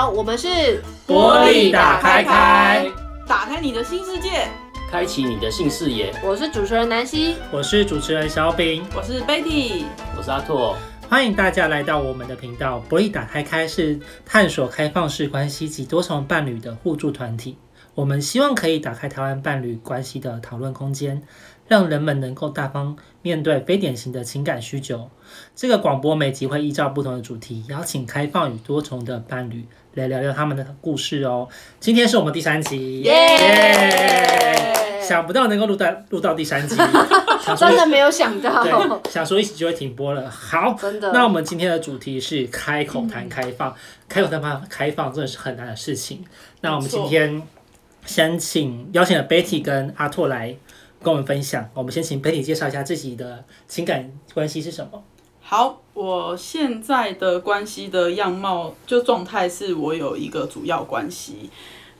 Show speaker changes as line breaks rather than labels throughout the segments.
好，我们是
玻璃打开开，
打开你的新世界，
开启你的新视野。
我是主持人南希，
我是主持人小饼，
我是 Betty，
我是阿拓。
欢迎大家来到我们的频道。玻璃打开开是探索开放式关系及多重伴侣的互助团体。我们希望可以打开台湾伴侣关系的讨论空间。让人们能够大方面对非典型的情感需求。这个广播每集会依照不同的主题，邀请开放与多重的伴侣来聊聊他们的故事哦。今天是我们第三集，耶、yeah! 想不到能够录到录到第三集，
真的没有想到，
对，想说一起就会停播了。好，真的。那我们今天的主题是开口谈开放，嗯、开口谈开开放真的是很难的事情。那我们今天先请邀请了 Betty 跟阿拓来。跟我们分享，我们先请 benny 介绍一下自己的情感关系是什么？
好，我现在的关系的样貌就状态是我有一个主要关系。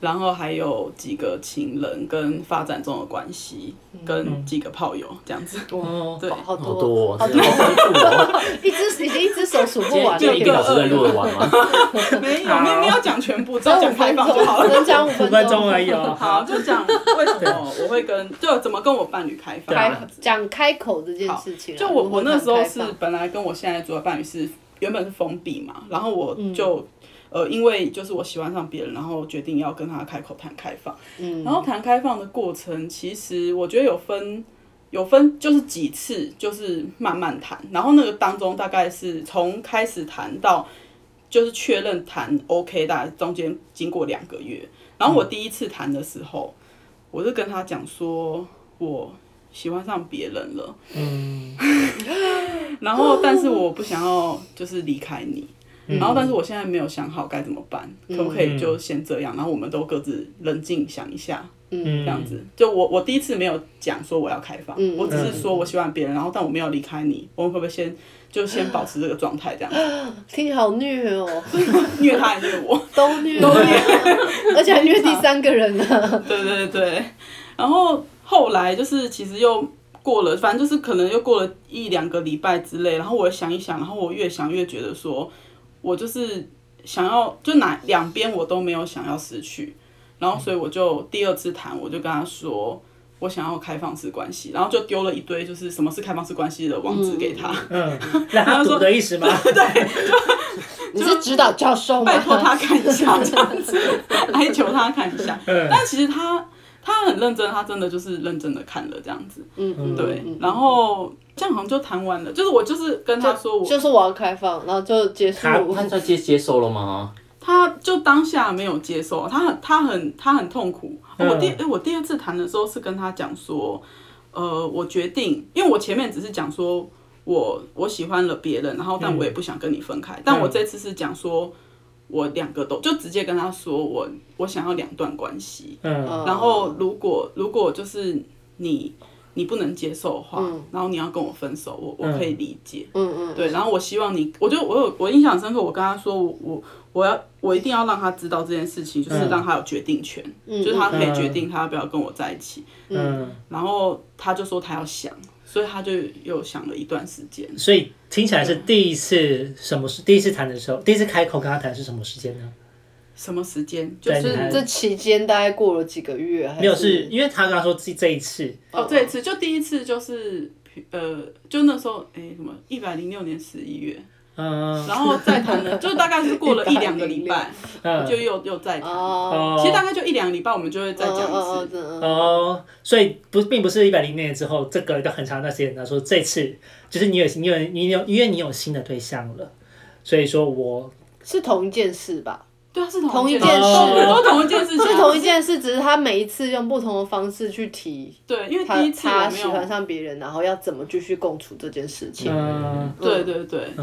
然后还有几个情人跟发展中的关系，跟几个炮友这样子。
哦，对，好多，
好多，
好多，一只已经一只手数不完。
就一个小时内录得完吗？
没有，没没有讲全部，只要讲开放就好了。
只能讲五
分钟而已哦。
好，就讲为什么我会跟，就怎么跟我伴侣开放。
开讲开口这件事情。
就我我那时候是本来跟我现在做的伴侣是原本是封闭嘛，然后我就。呃，因为就是我喜欢上别人，然后决定要跟他开口谈开放。嗯，然后谈开放的过程，其实我觉得有分，有分就是几次，就是慢慢谈。然后那个当中大概是从开始谈到就是确认谈 OK，大概中间经过两个月。然后我第一次谈的时候，我就跟他讲说，我喜欢上别人了。嗯，然后但是我不想要就是离开你。然后，但是我现在没有想好该怎么办，嗯、可不可以就先这样？然后我们都各自冷静想一下，嗯，这样子。就我我第一次没有讲说我要开放，嗯、我只是说我喜欢别人，然后但我没有离开你，我们会不会先就先保持这个状态这样子？
听起来好虐哦，
虐他还虐我，
都虐，都虐，而且还虐第三个人呢。
对对对，然后后来就是其实又过了，反正就是可能又过了一两个礼拜之类，然后我想一想，然后我越想越觉得说。我就是想要，就哪两边我都没有想要失去，然后所以我就第二次谈，我就跟他说，我想要开放式关系，然后就丢了一堆就是什么是开放式关系的网址给他，
嗯，让他读的意思吗？
对，就
你是指导教授吗？
拜托他看一下这样子，哀求他看一下，但其实他。他很认真，他真的就是认真的看了这样子，嗯嗯，对，然后这样好像就谈完了，就是我就是跟他说我，
就是我要开放，然后就结束。
他他接接受了吗？
他就当下没有接受，他很他很他很痛苦。我第哎我第二次谈的时候是跟他讲说，呃，我决定，因为我前面只是讲说我我喜欢了别人，然后但我也不想跟你分开，但我这次是讲说。我两个都就直接跟他说我，我我想要两段关系，嗯，然后如果如果就是你你不能接受的话，嗯，然后你要跟我分手，我我可以理解，嗯嗯，对，然后我希望你，我就我有我印象深刻，我跟他说我我我要我一定要让他知道这件事情，就是让他有决定权，嗯，就是他可以决定他要不要跟我在一起，嗯，然后他就说他要想。所以他就又想了一段时间。
所以听起来是第一次什么是第一次谈的时候，第一次开口跟他谈是什么时间呢？
什么时间？就是
这期间大概过了几个月还是？
没有，是因为他跟他说这这一次
哦，这一次就第一次就是呃，就那时候哎、欸、什么一百零六年十一月。嗯，然后再谈了，就大概是过了一两个礼拜，就又又再谈。哦，其实大概就一两个礼拜，我们就会再讲一次。
哦，所以不并不是一百零六年之后，这个一个很长的时间。他说这次就是你有你有你有因为你有新的对象了，所以说我
是同一件事吧。
对啊，是
同一件事，
都同一件事，
是同一件事，只是他每一次用不同的方式去提。
对，因为第一次
他喜欢上别人，然后要怎么继续共处这件事情。
嗯，对对对，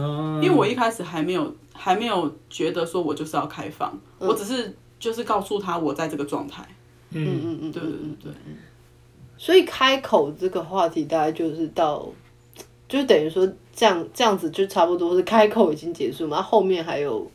因为我一开始还没有还没有觉得说我就是要开放，我只是就是告诉他我在这个状态。嗯嗯嗯，对对对对。
所以开口这个话题大概就是到，就等于说这样这样子就差不多是开口已经结束嘛，后面还有。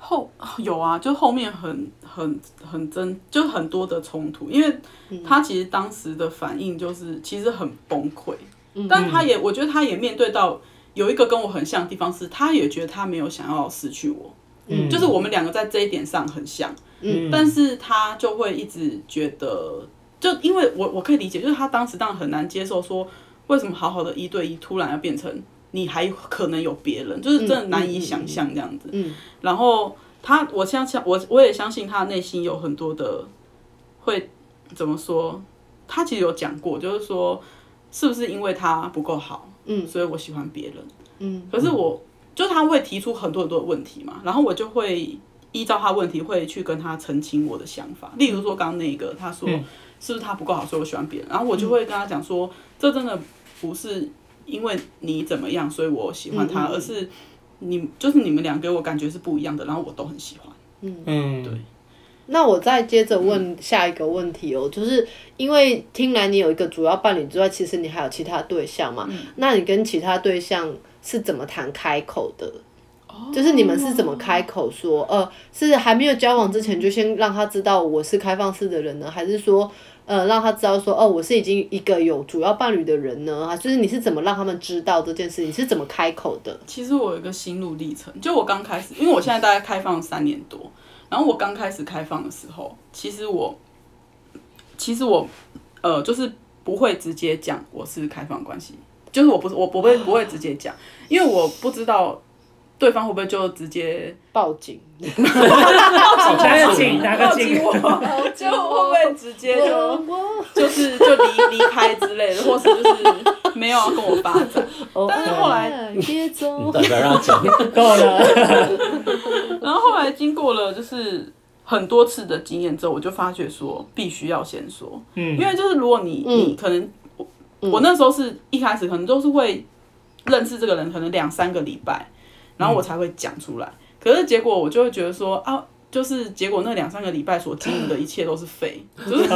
后 有啊，就后面很很很真，就很多的冲突，因为他其实当时的反应就是其实很崩溃，嗯、但他也我觉得他也面对到有一个跟我很像的地方是，他也觉得他没有想要失去我，嗯，就是我们两个在这一点上很像，
嗯，
但是他就会一直觉得，就因为我我可以理解，就是他当时当然很难接受说，为什么好好的一对一突然要变成你还可能有别人，就是真的难以想象这样子，
嗯，
然后他我相信我我也相信他内心有很多的会怎么说，他其实有讲过，就是说是不是因为他不够好，嗯，所以我喜欢别人，嗯，可是我。就他会提出很多很多的问题嘛，然后我就会依照他问题会去跟他澄清我的想法。例如说刚刚那个，他说是不是他不够好，所以我喜欢别人，然后我就会跟他讲说，这真的不是因为你怎么样，所以我喜欢他，而是你就是你们俩给我感觉是不一样的，然后我都很喜欢。嗯嗯，对。
那我再接着问下一个问题哦，就是因为听来你有一个主要伴侣之外，其实你还有其他对象嘛？那你跟其他对象？是怎么谈开口的？就是你们是怎么开口说？呃，是还没有交往之前就先让他知道我是开放式的人呢，还是说，呃，让他知道说，哦，我是已经一个有主要伴侣的人呢？啊，就是你是怎么让他们知道这件事？你是怎么开口的？
其实我有一个心路历程，就我刚开始，因为我现在大概开放三年多，然后我刚开始开放的时候，其实我，其实我，呃，就是不会直接讲我是开放关系。就是我不是我不会不会直接讲，因为我不知道对方会不会就直接
报警，
报警，报警我，
就会不会直接就就是就离离开之类的，或是就是没有要跟我发展。但是后来
别走，
让他讲？
够了。
然后后来经过了就是很多次的经验之后，我就发觉说必须要先说，嗯，因为就是如果你你可能。我那时候是一开始可能都是会认识这个人，可能两三个礼拜，然后我才会讲出来。嗯、可是结果我就会觉得说啊，就是结果那两三个礼拜所经营的一切都是废，就是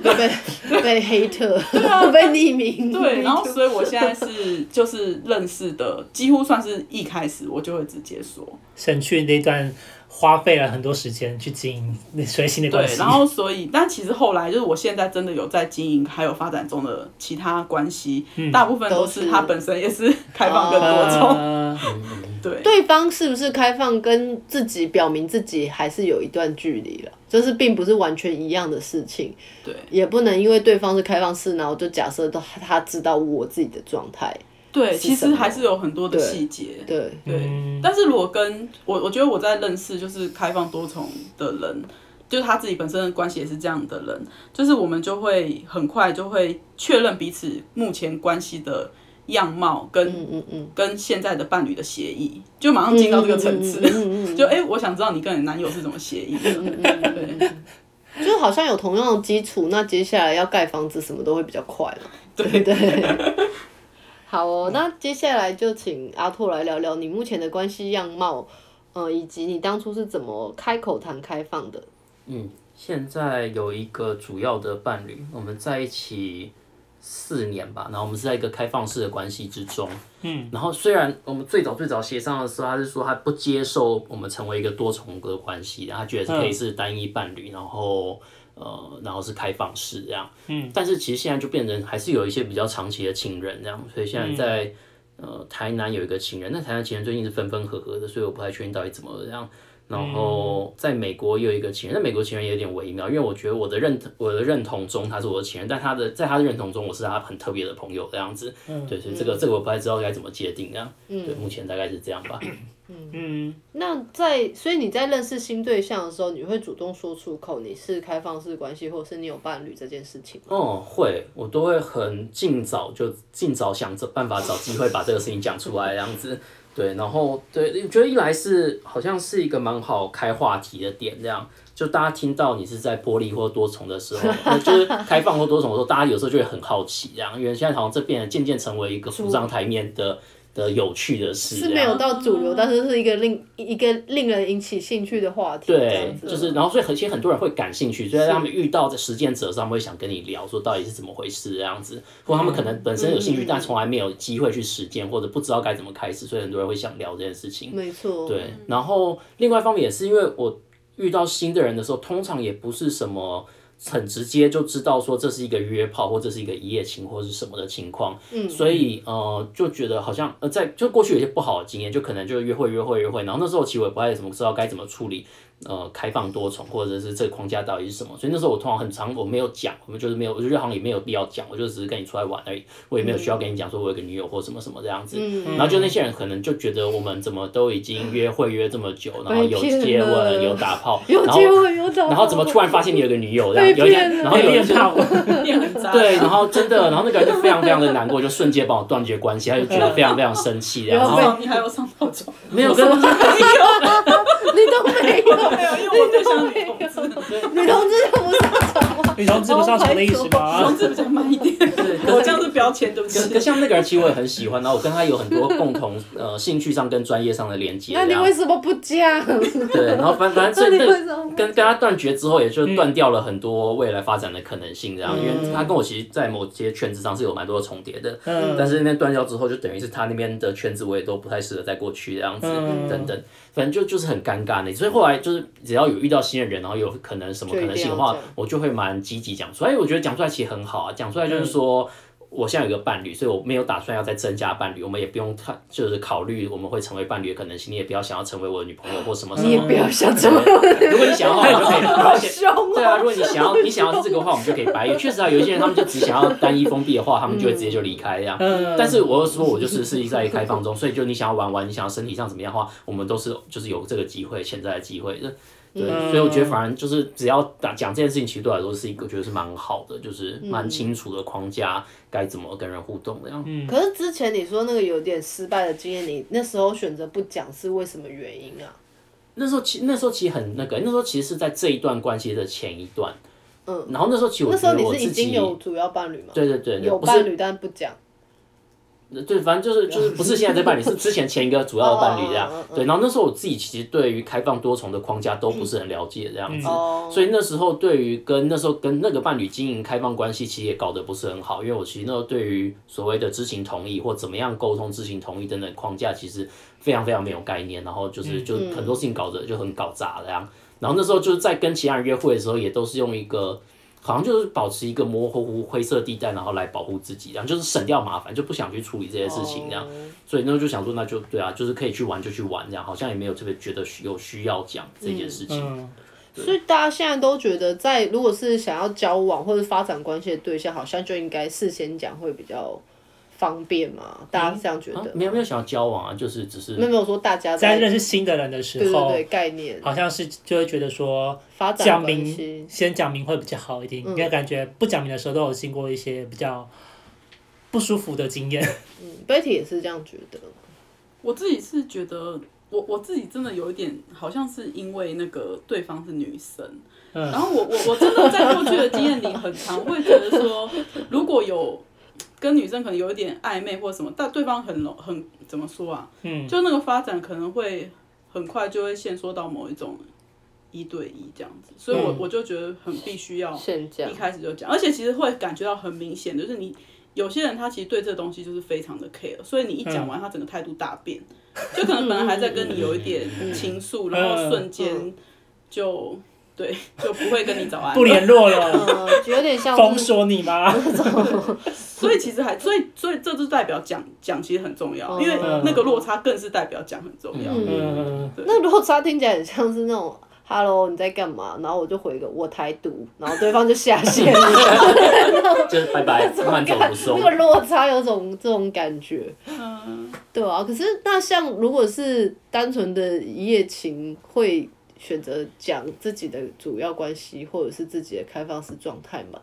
被 被黑特，对啊，被匿名，
对。然后所以我现在是就是认识的，几乎算是一开始我就会直接说，
省去那段。花费了很多时间去经营那随性的关系，
对，然后所以，但其实后来就是我现在真的有在经营，还有发展中的其他关系，嗯、大部分都是他本身也是开放更多种，呃、对，
对方是不是开放，跟自己表明自己还是有一段距离了，就是并不是完全一样的事情，
对，
也不能因为对方是开放式，然后就假设他他知道我自己的状态。
对，其实还是有很多的
细
节。对对，但是如果跟我，我觉得我在认识就是开放多重的人，就是他自己本身的关系也是这样的人，就是我们就会很快就会确认彼此目前关系的样貌跟嗯嗯嗯跟现在的伴侣的协议，就马上进到这个层次。就哎，我想知道你跟你男友是怎么协议的。
对，就好像有同样的基础，那接下来要盖房子什么都会比较快了。对对。对好哦，那接下来就请阿拓来聊聊你目前的关系样貌，呃，以及你当初是怎么开口谈开放的。
嗯，现在有一个主要的伴侣，我们在一起四年吧，然后我们是在一个开放式的关系之中。嗯，然后虽然我们最早最早协商的时候，他是说他不接受我们成为一个多重的关系，然后他觉得是可以是单一伴侣，然后。呃，然后是开放式这样，嗯，但是其实现在就变成还是有一些比较长期的情人这样，所以现在在、嗯、呃台南有一个情人，那台南情人最近是分分合合的，所以我不太确定到底怎么这样。然后在美国也有一个情人，那美国情人也有点微妙，因为我觉得我的认我的认同中他是我的情人，但他的在他的认同中我是他很特别的朋友这样子，嗯，对，所以这个、嗯、这个我不太知道该怎么界定这样，嗯，对，目前大概是这样吧。
嗯嗯，那在所以你在认识新对象的时候，你会主动说出口你是开放式关系，或是你有伴侣这件事情吗？
哦，会，我都会很尽早就尽早想着办法找机会把这个事情讲出来，这样子。对，然后对，我觉得一来是好像是一个蛮好开话题的点，这样就大家听到你是在玻璃或多重的时候，就是开放或多重的时候，大家有时候就会很好奇，这样，因为现在好像这变得渐渐成为一个浮上台面的。的有趣的事
是没有到主流，但是是一个令一个令人引起兴趣的话题。
对，就是然后所以很其实很多人会感兴趣，所以他们遇到的实践者上会想跟你聊，说到底是怎么回事这样子，或他们可能本身有兴趣，但从来没有机会去实践，或者不知道该怎么开始，所以很多人会想聊这件事情。
没错。
对，然后另外一方面也是因为我遇到新的人的时候，通常也不是什么。很直接就知道说这是一个约炮，或者是一个一夜情，或者是什么的情况。嗯，所以呃，就觉得好像呃，在就过去有些不好的经验，就可能就约会约会约会，然后那时候其实我也不太怎么知道该怎么处理。呃，开放多重，或者是这个框架到底是什么？所以那时候我通常很长我没有讲，我们就是没有，我觉得好像也没有必要讲，我就只是跟你出来玩而已，我也没有需要跟你讲说我有个女友或什么什么这样子。嗯、然后就那些人可能就觉得我们怎么都已经约会约这么久，然后有接吻有打炮，然后然后怎么突然发现你有个女友这样，有一天然后有一天对，然后真的，然后那个人就非常非常的难过，就瞬间帮我断绝关系，他就觉得非常非常生气，然后
你还有上报纸？
没有跟。
你都没有，
没有，因为我对象女同志，
女同志就不上床吗？
女同志不上床的意思吗？
女同志比较慢一点，我这样子标签对不对？
可像那个人，其实我也很喜欢，然后我跟他有很多共同呃兴趣上跟专业上的连接。
那你为什么不讲？
对，然后反反正这跟跟他断绝之后，也就断掉了很多未来发展的可能性，这样，因为他跟我其实，在某些圈子上是有蛮多的重叠的，嗯，但是那边断掉之后，就等于是他那边的圈子我也都不太适合再过去这样子，等等。反正就就是很尴尬的，所以后来就是只要有遇到新的人，然后有可能什么可能性的话，我就会蛮积极讲出来。所以我觉得讲出来其实很好啊，讲出来就是说。嗯我现在有个伴侣，所以我没有打算要再增加伴侣。我们也不用看，就是考虑我们会成为伴侣的可能性。你也不要想要成为我的女朋友或什么什么。
你也不要想成为。
如果你想要的话，就可以。
好凶。
对啊，如果你想要，你想要是这个话，我们就可以白。确实啊，有一些人他们就只想要单一封闭的话，他们就会直接就离开这样。但是我又说，我就是是在开放中，所以就你想要玩玩，你想要身体上怎么样的话，我们都是就是有这个机会，潜在的机会。对，所以我觉得反正就是只要打讲这件事情，其实对我来说是一个，觉得是蛮好的，就是蛮清楚的框架，该怎么跟人互动的样子。嗯。
可是之前你说那个有点失败的经验，你那时候选择不讲是为什么原因啊？
那时候其那时候其实很那个，那时候其实是在这一段关系的前一段。嗯。然后那时候其实我觉得我自己，
那时候你是已经有主要伴侣吗？
对对对，
有伴侣但不讲。
对，反正就是就是不是现在这伴侣，是之前前一个主要的伴侣这样。对，然后那时候我自己其实对于开放多重的框架都不是很了解这样子，所以那时候对于跟那时候跟那个伴侣经营开放关系，其实也搞得不是很好，因为我其实那时候对于所谓的知情同意或怎么样沟通知情同意等等框架，其实非常非常没有概念，然后就是就很多事情搞得就很搞砸这样。然后那时候就是在跟其他人约会的时候，也都是用一个。好像就是保持一个模糊糊灰色地带，然后来保护自己，这样就是省掉麻烦，就不想去处理这些事情，这样。Oh. 所以那就想说，那就对啊，就是可以去玩就去玩，这样好像也没有特别觉得有需要讲这件事情。
嗯嗯、所以大家现在都觉得，在如果是想要交往或者发展关系的对象，好像就应该事先讲会比较。方便嘛？大家是这样觉得？
没有没有想要交往啊，就是只是
没有没有说大家在
认识新的人的时候，
对对概念
好像是就会觉得说讲明先讲明会比较好一点，因为感觉不讲明的时候都有经过一些比较不舒服的经验。
嗯，Betty 也是这样觉得。
我自己是觉得，我我自己真的有一点，好像是因为那个对方是女生，然后我我我真的在过去的经验里，很常会觉得说，如果有。跟女生可能有一点暧昧或者什么，但对方很很怎么说啊？嗯，就那个发展可能会很快就会限缩到某一种一对一这样子，所以我我就觉得很必须要一开始就讲，而且其实会感觉到很明显，就是你有些人他其实对这东西就是非常的 care，所以你一讲完他整个态度大变，就可能本来还在跟你有一点情愫，然后瞬间就。对，就不会跟你早安，
不联络了，
嗯、有点像
封锁你吗？
所以其实还，所以所以这就代表讲讲其实很重要，因为那个落差更是代表讲很重要。嗯
嗯那落差听起来很像是那种 “hello，你在干嘛？”然后我就回个“我台独”，然后对方就下线了，
就是拜拜，慢走不送。
那个落差有种这种感觉，嗯，对啊。可是那像如果是单纯的一夜情会。选择讲自己的主要关系，或者是自己的开放式状态嘛？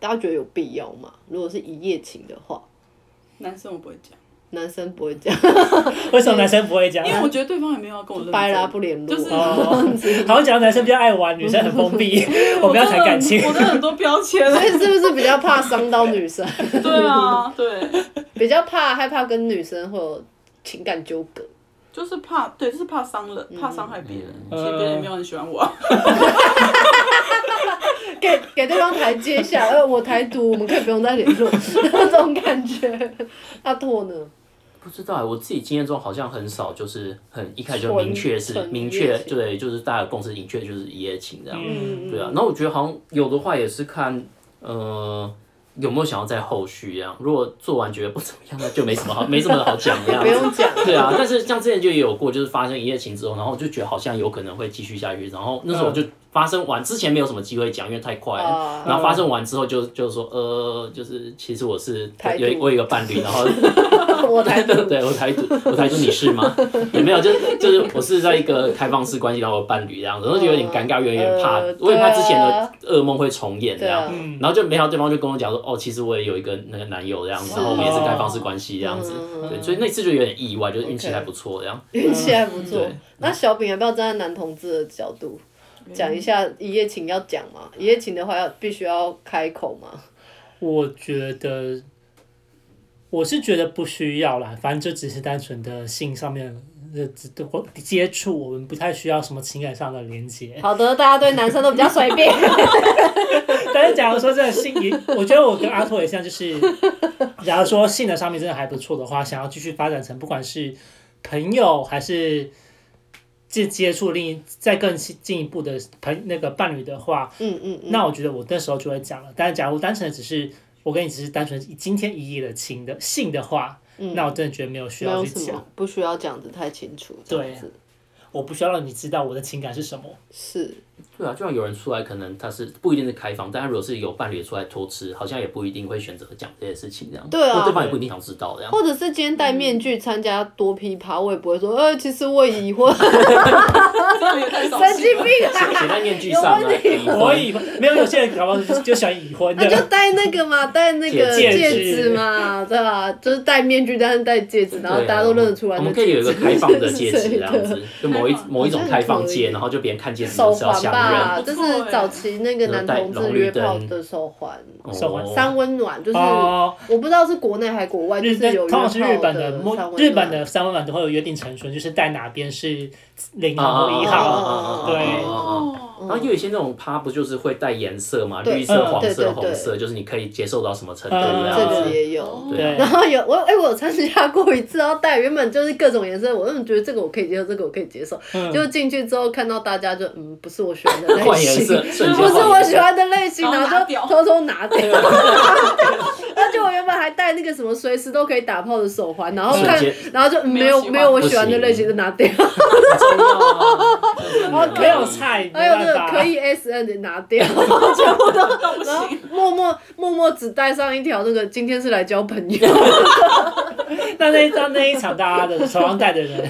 大家觉得有必要吗？如果是一夜情的话，
男生我不会讲，
男生不会讲，
为什么男生不会讲？
因为我觉得对方也没有要跟我
掰啦，不联络，
就是
好像讲男生比较爱玩，女生很封闭，我不要谈感情，
我的很多标签，
所以是不是比较怕伤到女生？
对啊，对，
比较怕害怕跟女生会有情感纠葛。
就是怕，对，就是怕伤人，怕伤害别人。其实别人也没有很喜欢我。
给给对方台阶下，呃，我台独，我们可以不用再联络，那种感觉。阿拓呢？
不知道，我自己经验中好像很少，就是很一开始就明确是明确，对，就是大家共识明确就是一夜情这样，嗯、对啊。然后我觉得好像有的话也是看，呃。有没有想要在后续一样？如果做完觉得不怎么样，那就没什么好，没什么好讲的样子。
不用讲。
对啊，但是像之前就也有过，就是发生一夜情之后，然后我就觉得好像有可能会继续下去，然后那时候我就。发生完之前没有什么机会讲，因为太快了。Uh, 然后发生完之后就就说呃，就是其实我是有我有一个伴侣，然后
我台独，
对我台独，我台独你是吗？也没有，就就是我是在一个开放式关系，然后我伴侣这样子，然后就有点尴尬，有点怕，我也怕之前的噩梦会重演这样。然后就没想到对方就跟我讲说，哦，其实我也有一个那个男友这样子，然后我们也是开放式关系这样子。对，所以那次就有点意外，就是运气还不错这样。
运气还不错。那小饼要不要站在男同志的角度？讲一下一夜情要讲吗？一夜情的话要必须要开口吗？
我觉得，我是觉得不需要啦，反正就只是单纯的性上面的接触，我们不太需要什么情感上的连接。
好的，大家对男生都比较随便。
但是假如说这个性，我觉得我跟阿拓也像，就是假如说性的上面真的还不错的话，想要继续发展成不管是朋友还是。接接触另一再更进一步的朋那个伴侣的话，
嗯嗯，
那我觉得我那时候就会讲了。但是假如单纯的只是我跟你只是单纯今天一夜的情的性的话，嗯，那我真的觉得没有需要去讲，
不需要讲的太清楚。
对，我不需要让你知道我的情感是什么。
是。
对啊，就像有人出来，可能他是不一定是开放，但他如果是有伴侣出来偷吃，好像也不一定会选择讲这些事情这样。
对啊，
对方也不一定想知道这样。
或者是今天戴面具参加多批趴，我也不会说，呃，其实我已婚。神经病啊！
写在面具上吗？
我已婚，没有有些人搞不好就喜欢已婚。
那就戴那个嘛，戴那个戒指嘛，对啦？就是戴面具，但是戴戒指，然后大家都认得出来。
我们可以有一个开放的戒指这样子，就某一某一种开放戒，然后就别人看戒指的时候想认。
啊，就是早期那个男同志约炮的手环，手环三温暖，就是我不知道是国内还是国外，就是有日本的。
日本的三温暖都会有约定成熟，就是戴哪边是零号一号，对。
然后有一些那种趴不就是会带颜色嘛，绿色、黄色、红色，就是你可以接受到什么程度这样子。
这个也有，对。然后有我哎，我有参加过一次，然后带原本就是各种颜色，我就觉得这个我可以接受，这个我可以接受。就进去之后看到大家就嗯，不是我喜欢的类型，不是我喜欢的类型，然后就偷偷拿掉。什么随时都可以打炮的手环，然后看，然后就没有没有我喜欢的类型就拿掉。
然后没有菜，
还有那个可以 S N 的拿掉，全部都，然后默默默默只带上一条那个今天是来交朋友。
那那一张那一场大家的手上带的人，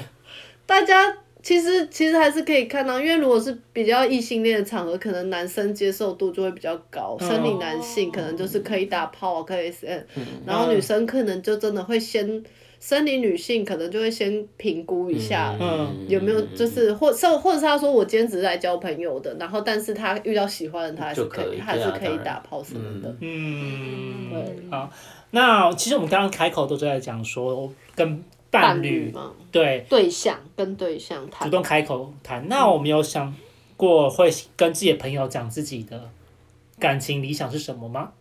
大家其实其实还是可以看到，因为如果是比较异性恋的场合，可能男生接受度就会比较高，生理男性可能就是可以打炮啊，可以 S N，然后女生可能就真的会先。生理女性可能就会先评估一下，有没有就是或或或者是他说我今天只是来交朋友的，然后但是他遇到喜欢的他还是可以还是可以打炮什么的。
嗯，对。好，那其实我们刚刚开口都在讲说跟伴侣嘛，对
对象跟对象谈，
主动开口谈。那我们有想过会跟自己的朋友讲自己的感情理想是什么吗？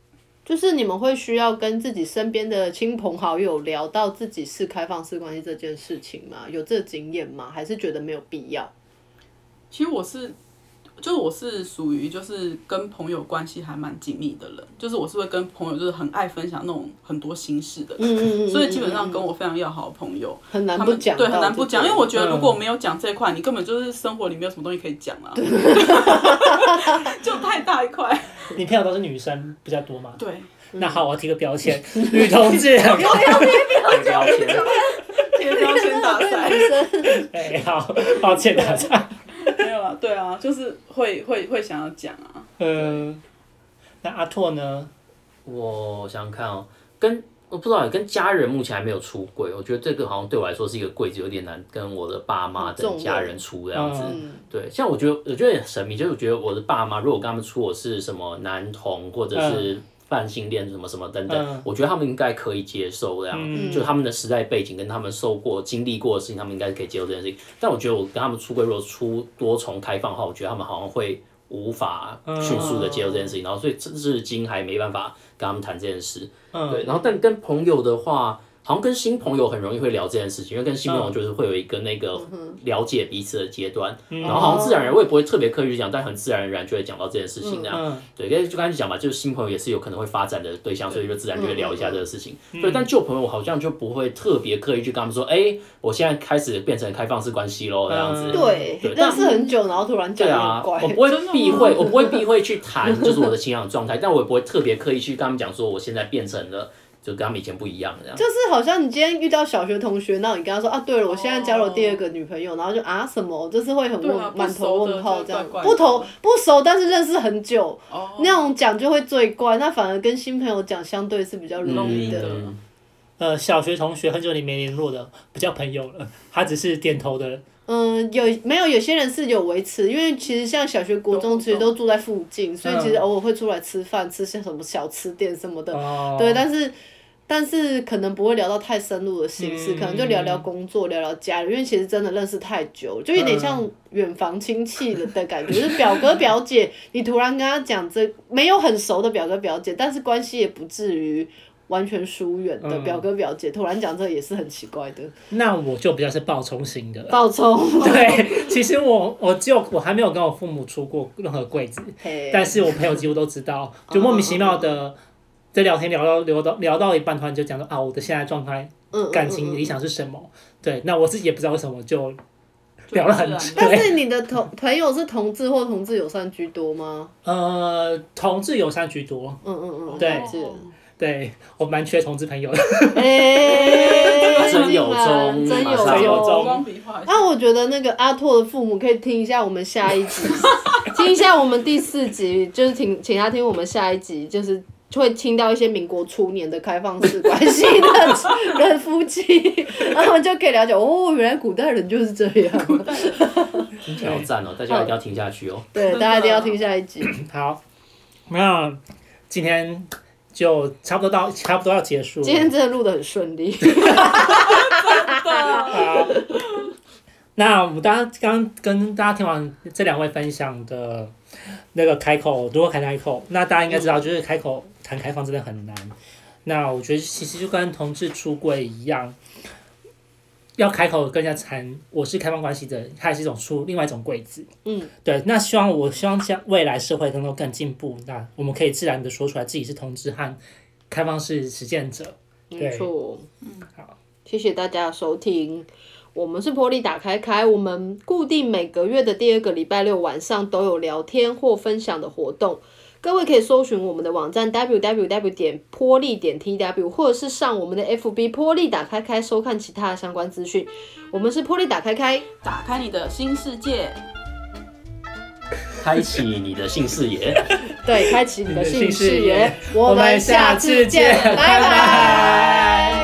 就是你们会需要跟自己身边的亲朋好友聊到自己是开放式关系这件事情吗？有这个经验吗？还是觉得没有必要？
其实我是，就是我是属于就是跟朋友关系还蛮紧密的人，就是我是会跟朋友就是很爱分享那种很多心事的人，嗯嗯嗯，所以基本上跟我非常要好的朋友
很难不讲，
对，很难不讲，因为我觉得如果没有讲这块，你根本就是生活里没有什么东西可以讲啊，就太大一块。
你朋友都是女生比较多吗？
对，
那好，我要提个标签，女同志。
不要贴标
签，贴标签大赛。
哎，好，抱歉大家。
对啊，就是会会会想要讲啊。
嗯，那阿拓呢？
我想想看哦，跟我不知道，跟家人目前还没有出柜。我觉得这个好像对我来说是一个柜子，有点难跟我的爸妈等家人出这样子。对，像我觉得我觉得很神秘，就是我觉得我的爸妈如果跟他们出我是什么男同或者是泛性恋什么什么等等，我觉得他们应该可以接受这样。就他们的时代背景跟他们受过经历过的事情，他们应该是可以接受这件事情。但我觉得我跟他们出柜，如果出多重开放的话，我觉得他们好像会。无法迅速的接受这件事情，然后所以至今还没办法跟他们谈这件事。对，然后但跟朋友的话，好像跟新朋友很容易会聊这件事情，因为跟新朋友就是会有一个那个了解彼此的阶段，嗯、然后好像自然而然我也不会特别刻意去讲，但很自然而然就会讲到这件事情那样。嗯、对，跟就刚才讲嘛，就是新朋友也是有可能会发展的对象，所以就自然就会聊一下这个事情。嗯、对，但旧朋友好像就不会特别刻意去跟他们说，哎、欸，我现在开始变成开放式关系喽，这样子。
对，认识很久，然后突然讲，对
啊，我不会避讳，我不会避讳去谈，就是我的情感状态，但我也不会特别刻意去跟他们讲说，我现在变成了。就跟他们以前不一样，这样。
就是好像你今天遇到小学同学，然后你跟他说啊，对了，我现在交了第二个女朋友，然后就啊什么，就是会很问满头问号这样，不同不熟，但是认识很久，那种讲就会最怪，那反而跟新朋友讲相对是比较容易的。
呃，小学同学很久你没联络的，不叫朋友了，他只是点头的。
嗯，有没有有些人是有维持，因为其实像小学、国中其实都住在附近，所以其实偶尔会出来吃饭，吃些什么小吃店什么的，对，但是。但是可能不会聊到太深入的心事，可能就聊聊工作，聊聊家里，因为其实真的认识太久，就有点像远房亲戚的的感觉，就是表哥表姐，你突然跟他讲这没有很熟的表哥表姐，但是关系也不至于完全疏远的表哥表姐，突然讲这也是很奇怪的。
那我就比较是暴冲型的。
暴冲。
对，其实我我就我还没有跟我父母出过任何柜子，但是我朋友几乎都知道，就莫名其妙的。在聊天聊到聊到聊到一半，突然就讲到啊，我的现在状态，感情理想是什么？对，那我自己也不知道为什么就聊了很久。
但是你的同朋友是同志或同志友善居多吗？
呃，同志友善居多。
嗯嗯嗯，
对，对，我蛮缺同志朋友的。
真有中，
真有中。那我觉得那个阿拓的父母可以听一下我们下一集，听一下我们第四集，就是请请他听我们下一集，就是。就会听到一些民国初年的开放式关系的人夫妻，然后就可以了解哦，原来古代人就是这样。
听起来好赞哦，大家一定要听下去哦。
对，大家一定要听下一集。
好，那今天就差不多到，差不多要结束。
今天真的录的很顺利。
好，那我们刚刚跟大家听完这两位分享的那个开口，如何开开口，那大家应该知道，就是开口。谈开放真的很难，那我觉得其实就跟同志出柜一样，要开口跟人家谈我是开放关系的，它也是一种出另外一种柜子。嗯，对。那希望我希望将未来社会能够更进步，那我们可以自然的说出来自己是同志和开放式实践者。
没错。嗯，好，谢谢大家的收听。我们是玻璃打开开，我们固定每个月的第二个礼拜六晚上都有聊天或分享的活动。各位可以搜寻我们的网站 www 点波莉点 tw，或者是上我们的 FB 波莉打开开收看其他的相关资讯。我们是波莉打开开，
打开你的新世界，
开启你的新视野。
对，开启你的新视野。我们下次见，拜拜。